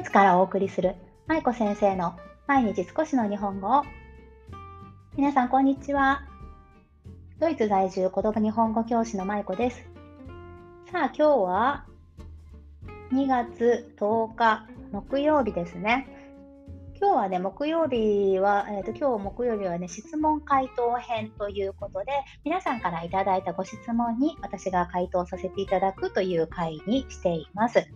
イツからお送りする舞子先生の毎日少しの日本語を。皆さんこんにちは。ドイツ在住子供日本語教師の舞子です。さあ今日は2月10日木曜日ですね。今日はね、木曜日は、えーと、今日木曜日はね、質問回答編ということで、皆さんからいただいたご質問に私が回答させていただくという回にしています。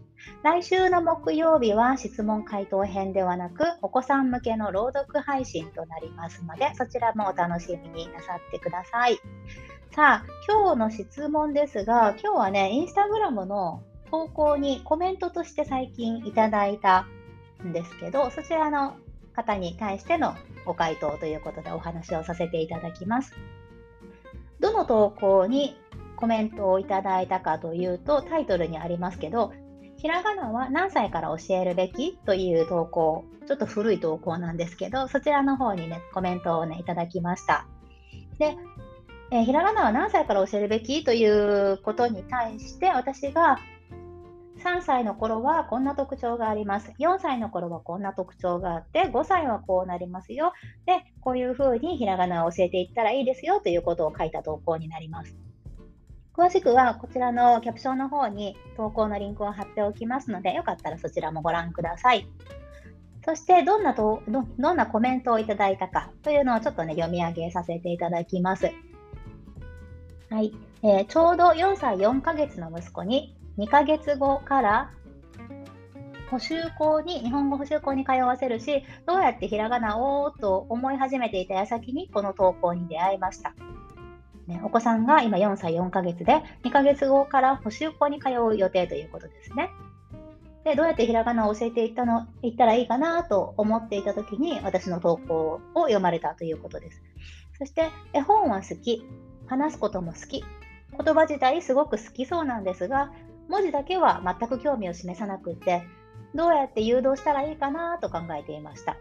来週の木曜日は質問回答編ではなく、お子さん向けの朗読配信となりますので、そちらもお楽しみになさってください。さあ、今日の質問ですが、今日はね、インスタグラムの投稿にコメントとして最近いただいたんですけど、そちらの方に対してのご回答ということでお話をさせていただきます。どの投稿にコメントをいただいたかというと、タイトルにありますけど、ひらがなは何歳から教えるべきという投稿、ちょっと古い投稿なんですけど、そちらの方にね、コメントをね、いただきました。で、えー、ひらがなは何歳から教えるべきということに対して、私が3歳の頃はこんな特徴があります。4歳の頃はこんな特徴があって、5歳はこうなりますよ。で、こういうふうにひらがなを教えていったらいいですよということを書いた投稿になります。詳しくはこちらのキャプションの方に投稿のリンクを貼っておきますので、よかったらそちらもご覧ください。そしてどんなとど、どんなコメントをいただいたかというのをちょっとね、読み上げさせていただきます。はい、えー、ちょうど4歳4ヶ月の息子に2ヶ月後から補習校に、日本語補習校に通わせるし、どうやってひらがなをと思い始めていた矢先にこの投稿に出会いました。ね、お子さんが今4歳4ヶ月で、2ヶ月後から補習校に通う予定ということですね。で、どうやってひらがなを教えていったの、いったらいいかなと思っていたときに、私の投稿を読まれたということです。そして、絵本は好き、話すことも好き、言葉自体すごく好きそうなんですが、文字だけは全く興味を示さなくって、どうやって誘導したらいいかなと考えていました。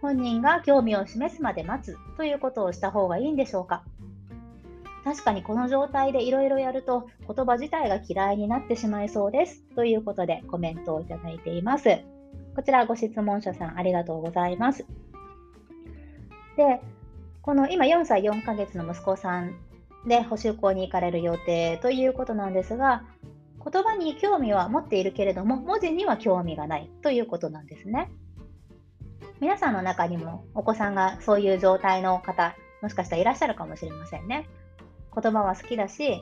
本人が興味を示すまで待つということをした方がいいんでしょうか？確かにこの状態でいろいろやると言葉自体が嫌いになってしまいそうですということでコメントをいただいています。こちらご質問者さんありがとうございます。で、この今4歳4ヶ月の息子さんで補習校に行かれる予定ということなんですが、言葉に興味は持っているけれども、文字には興味がないということなんですね。皆さんの中にもお子さんがそういう状態の方、もしかしたらいらっしゃるかもしれませんね。言葉は好きだし、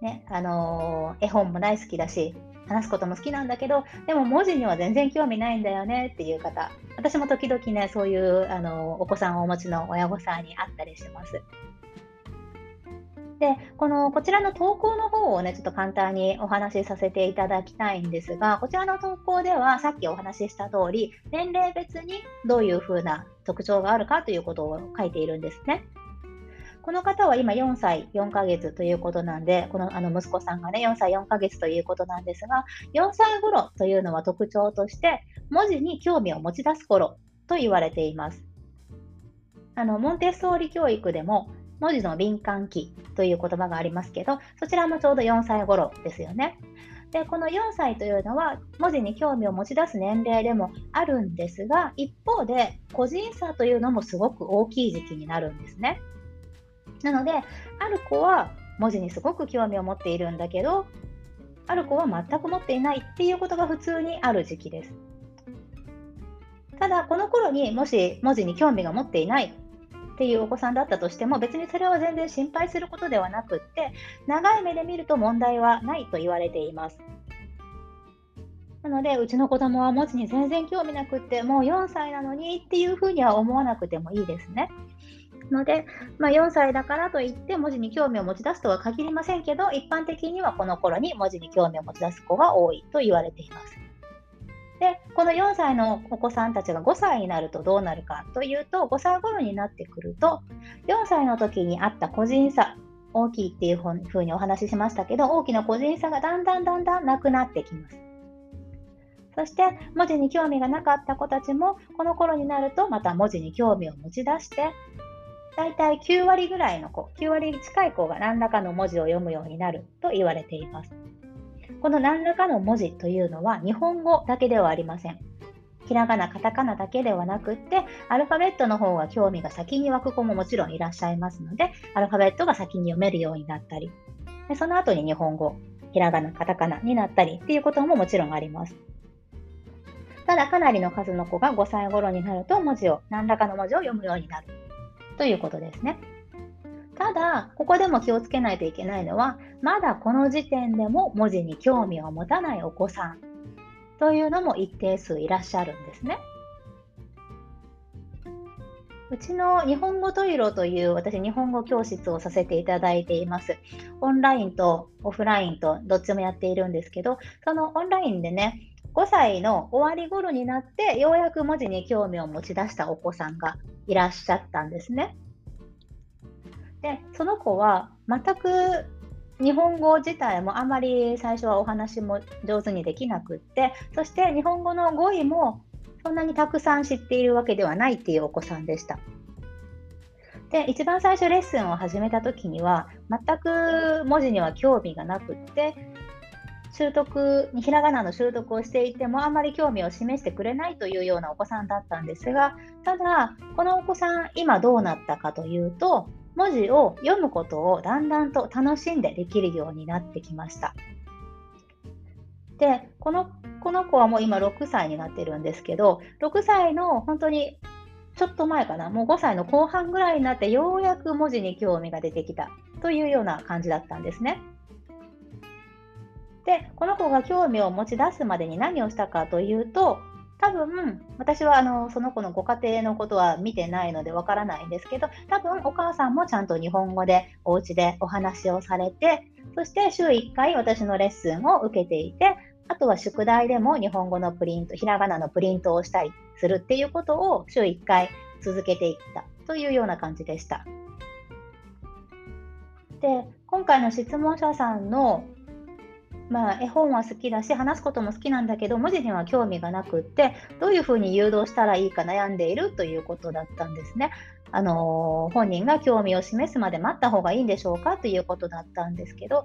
ね、あのー、絵本も大好きだし、話すことも好きなんだけど、でも文字には全然興味ないんだよねっていう方、私も時々ね、そういう、あのー、お子さんをお持ちの親御さんに会ったりします。で、この、こちらの投稿の方をね、ちょっと簡単にお話しさせていただきたいんですが、こちらの投稿では、さっきお話しした通り、年齢別にどういうふうな特徴があるかということを書いているんですね。この方は今4歳4ヶ月ということなんで、このあの息子さんがね、4歳4ヶ月ということなんですが、4歳頃というのは特徴として、文字に興味を持ち出す頃と言われています。あのモンテッソーリ教育でも文字の敏感期という言葉がありますけど、そちらもちょうど4歳頃ですよね。で、この4歳というのは文字に興味を持ち出す年齢でもあるんですが、一方で個人差というのもすごく大きい時期になるんですね。なので、ある子は文字にすごく興味を持っているんだけど、ある子は全く持っていないっていうことが普通にある時期です。ただ、この頃にもし文字に興味が持っていないっていうお子さんだったとしても別にそれは全然心配することではなくって長い目で見ると問題はないと言われています。なので、うちの子供は文字に全然興味なくって、もう4歳なのにっていうふうには思わなくてもいいですね。ので、まあ、4歳だからといって文字に興味を持ち出すとは限りませんけど、一般的にはこの頃に文字に興味を持ち出す子が多いと言われています。で、この4歳のお子さんたちが5歳になるとどうなるかというと、5歳頃になってくると、4歳の時にあった個人差、大きいっていうふうにお話ししましたけど、大きな個人差がだんだんだんだんなくなってきます。そして文字に興味がなかった子たちもこの頃になるとまた文字に興味を持ち出してだいたい9割ぐらいの子9割近い子が何らかの文字を読むようになると言われていますこの何らかの文字というのは日本語だけではありません。ひらがな、カタカナだけではなくって、アルファベットの方が興味が先に湧く子ももちろんいらっしゃいますので、アルファベットが先に読めるようになったり、でその後に日本語、ひらがな、カタカナになったりっていうことももちろんあります。ただ、かなりの数の子が5歳頃になると文字を、何らかの文字を読むようになるということですね。ただ、ここでも気をつけないといけないのは、まだこの時点でも文字に興味を持たないお子さんというのも一定数いらっしゃるんですね。うちの日本語トイロという私日本語教室をさせていただいています。オンラインとオフラインとどっちもやっているんですけど、そのオンラインでね、5歳の終わり頃になってようやく文字に興味を持ち出したお子さんがいらっしゃったんですね。で、その子は全く日本語自体もあまり最初はお話も上手にできなくって、そして日本語の語彙もそんなにたくさん知っているわけではないっていうお子さんでした。で、一番最初レッスンを始めた時には、全く文字には興味がなくって、習得、ひらがなの習得をしていてもあまり興味を示してくれないというようなお子さんだったんですが、ただ、このお子さん、今どうなったかというと、文字を読むことをだんだんと楽しんでできるようになってきました。で、このこの子はもう今6歳になってるんですけど、6歳の本当にちょっと前かな、もう5歳の後半ぐらいになってようやく文字に興味が出てきたというような感じだったんですね。で、この子が興味を持ち出すまでに何をしたかというと、多分、私はあのその子のご家庭のことは見てないのでわからないんですけど、多分お母さんもちゃんと日本語でお家でお話をされて、そして週1回私のレッスンを受けていて、あとは宿題でも日本語のプリント、ひらがなのプリントをしたりするっていうことを週1回続けていったというような感じでした。で、今回の質問者さんのまあ、絵本は好きだし話すことも好きなんだけど文字には興味がなくってどういうふうに誘導したらいいか悩んでいるということだったんですね。あのー、本人が興味を示すまで待った方がいいんでしょうかということだったんですけど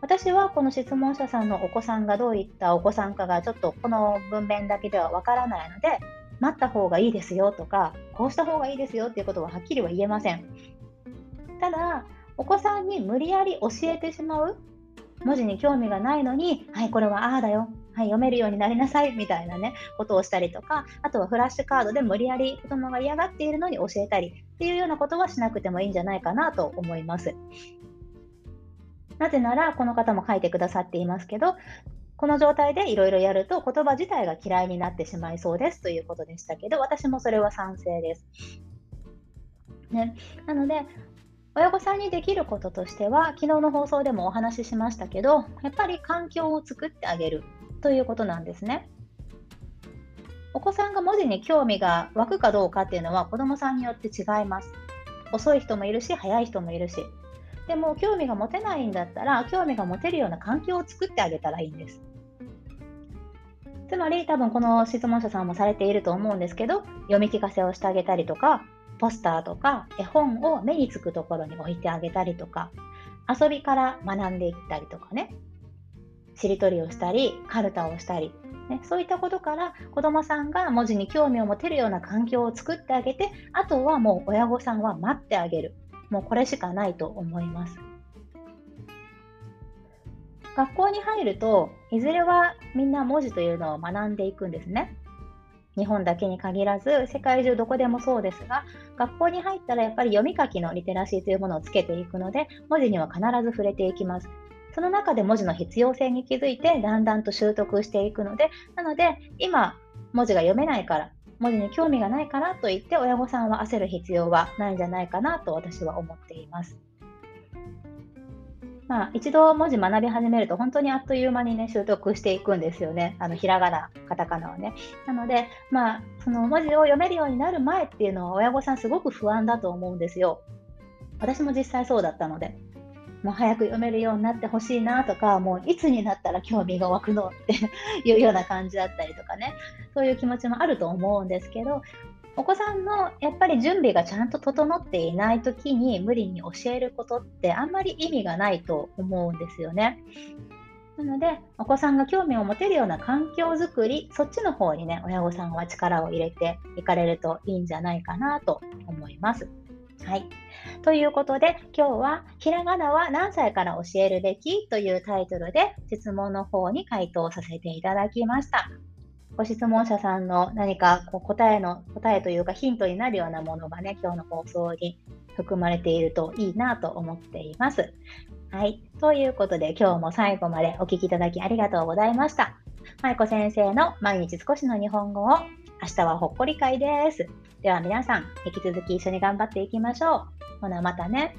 私はこの質問者さんのお子さんがどういったお子さんかがちょっとこの文面だけではわからないので待った方がいいですよとかこうした方がいいですよっていうことははっきりは言えません。ただお子さんに無理やり教えてしまう文字に興味がないのに、はい、これはああだよ。はい、読めるようになりなさいみたいなね、ことをしたりとか、あとはフラッシュカードで無理やり子供が嫌がっているのに教えたりっていうようなことはしなくてもいいんじゃないかなと思います。なぜなら、この方も書いてくださっていますけど、この状態でいろいろやると言葉自体が嫌いになってしまいそうですということでしたけど、私もそれは賛成です。ね、なので、親御さんにできることとしては、昨日の放送でもお話ししましたけど、やっぱり環境を作ってあげるということなんですね。お子さんが文字に興味が湧くかどうかっていうのは子どもさんによって違います。遅い人もいるし、早い人もいるし。でも興味が持てないんだったら、興味が持てるような環境を作ってあげたらいいんです。つまり多分この質問者さんもされていると思うんですけど、読み聞かせをしてあげたりとか、ポスターとか絵本を目につくところに置いてあげたりとか、遊びから学んでいったりとかね、しりとりをしたり、カルタをしたり、ね、そういったことから子どもさんが文字に興味を持てるような環境を作ってあげて、あとはもう親御さんは待ってあげる。もうこれしかないと思います。学校に入るといずれはみんな文字というのを学んでいくんですね。日本だけに限らず世界中どこでもそうですが学校に入ったらやっぱり読み書きのリテラシーというものをつけていくので文字には必ず触れていきます。その中で文字の必要性に気づいてだんだんと習得していくのでなので今文字が読めないから文字に興味がないからといって親御さんは焦る必要はないんじゃないかなと私は思っています。まあ、一度文字学び始めると本当にあっという間にね習得していくんですよね。あのひらがなカタカナをね。なのでまあその文字を読めるようになる前っていうのは親御さんすごく不安だと思うんですよ。私も実際そうだったので。もう早く読めるようになってほしいなとかもういつになったら興味が湧くのっていうような感じだったりとかね。そういう気持ちもあると思うんですけどお子さんのやっぱり準備がちゃんと整っていない時に無理に教えることってあんまり意味がないと思うんですよね。なので、お子さんが興味を持てるような環境づくり、そっちの方にね、親御さんは力を入れていかれるといいんじゃないかなと思います。はい。ということで、今日は、ひらがなは何歳から教えるべきというタイトルで質問の方に回答させていただきました。ご質問者さんの何かこう答えの、答えというかヒントになるようなものがね、今日の放送に含まれているといいなと思っています。はい。ということで、今日も最後までお聴きいただきありがとうございました。舞子先生の毎日少しの日本語を明日はほっこり会です。では皆さん、引き続き一緒に頑張っていきましょう。ほな、またね。